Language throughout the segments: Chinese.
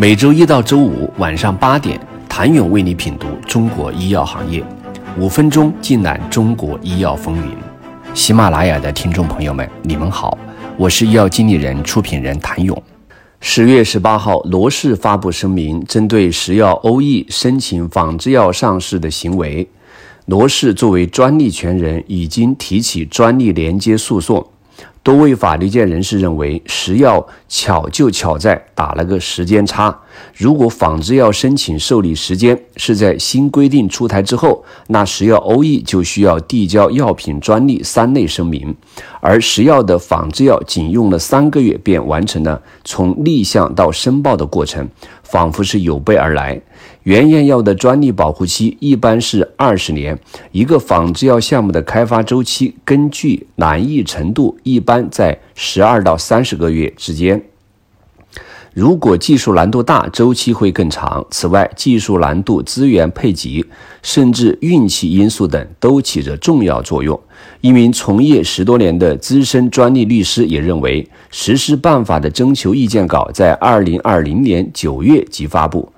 每周一到周五晚上八点，谭勇为你品读中国医药行业，五分钟尽览中国医药风云。喜马拉雅的听众朋友们，你们好，我是医药经理人、出品人谭勇。十月十八号，罗氏发布声明，针对石药欧益申请仿制药上市的行为，罗氏作为专利权人，已经提起专利连接诉讼。多位法律界人士认为，食药巧就巧在打了个时间差。如果仿制药申请受理时间是在新规定出台之后，那石药欧益就需要递交药品专利三类声明，而石药的仿制药仅用了三个月便完成了从立项到申报的过程，仿佛是有备而来。原研药的专利保护期一般是二十年，一个仿制药项目的开发周期根据难易程度一般在十二到三十个月之间。如果技术难度大，周期会更长。此外，技术难度、资源配给，甚至运气因素等都起着重要作用。一名从业十多年的资深专利律师也认为，实施办法的征求意见稿在二零二零年九月即发布。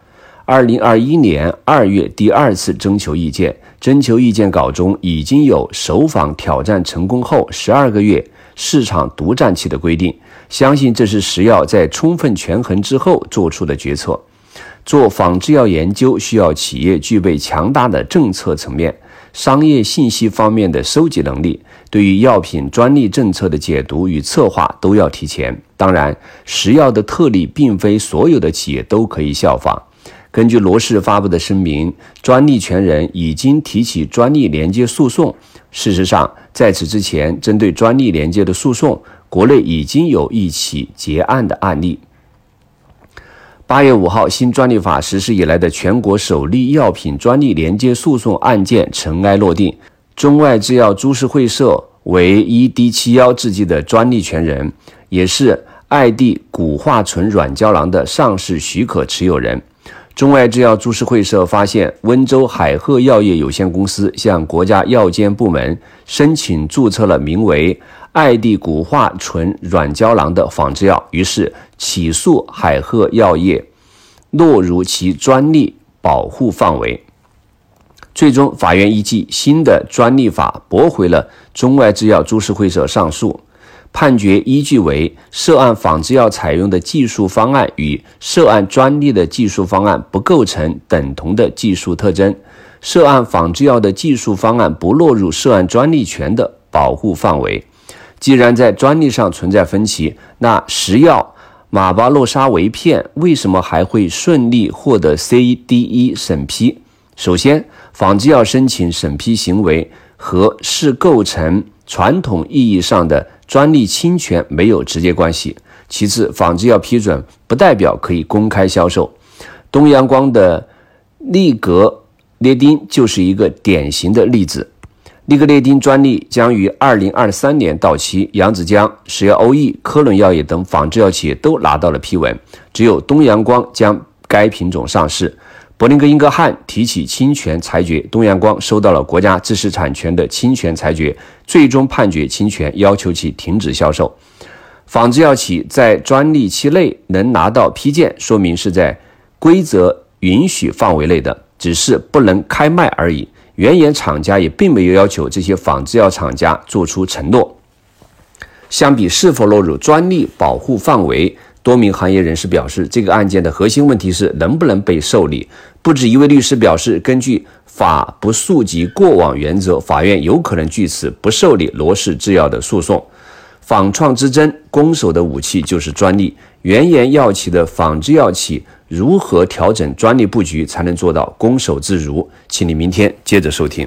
二零二一年二月第二次征求意见，征求意见稿中已经有首访挑战成功后十二个月市场独占期的规定。相信这是食药在充分权衡之后做出的决策。做仿制药研究需要企业具备强大的政策层面、商业信息方面的收集能力，对于药品专利政策的解读与策划都要提前。当然，食药的特例并非所有的企业都可以效仿。根据罗氏发布的声明，专利权人已经提起专利连接诉讼。事实上，在此之前，针对专利连接的诉讼，国内已经有一起结案的案例。八月五号，新专利法实施以来的全国首例药品专利连接诉讼案件尘埃落定。中外制药株式会社为 ED 七幺制剂的专利权人，也是艾地古化醇软胶囊的上市许可持有人。中外制药株式会社发现，温州海鹤药业有限公司向国家药监部门申请注册了名为“艾地古化醇软胶囊”的仿制药，于是起诉海鹤药业，落入其专利保护范围。最终，法院依据新的专利法驳回了中外制药株式会社上诉。判决依据为涉案仿制药采用的技术方案与涉案专利的技术方案不构成等同的技术特征，涉案仿制药的技术方案不落入涉案专利权的保护范围。既然在专利上存在分歧，那食药马巴洛沙韦片为什么还会顺利获得 CDE 审批？首先，仿制药申请审批行为和是构成传统意义上的。专利侵权没有直接关系。其次，仿制药批准不代表可以公开销售。东阳光的利格列丁就是一个典型的例子。利格列丁专利将于二零二三年到期，扬子江、石药欧益、科伦药业等仿制药企业都拿到了批文，只有东阳光将该品种上市。伯林格英格汉提起侵权裁决，东阳光收到了国家知识产权的侵权裁决，最终判决侵权，要求其停止销售。仿制药企在专利期内能拿到批件，说明是在规则允许范围内的，只是不能开卖而已。原研厂家也并没有要求这些仿制药厂家做出承诺。相比是否落入专利保护范围。多名行业人士表示，这个案件的核心问题是能不能被受理。不止一位律师表示，根据法不溯及过往原则，法院有可能据此不受理罗氏制药的诉讼。仿创之争，攻守的武器就是专利。原研药企的仿制药企如何调整专利布局，才能做到攻守自如？请你明天接着收听。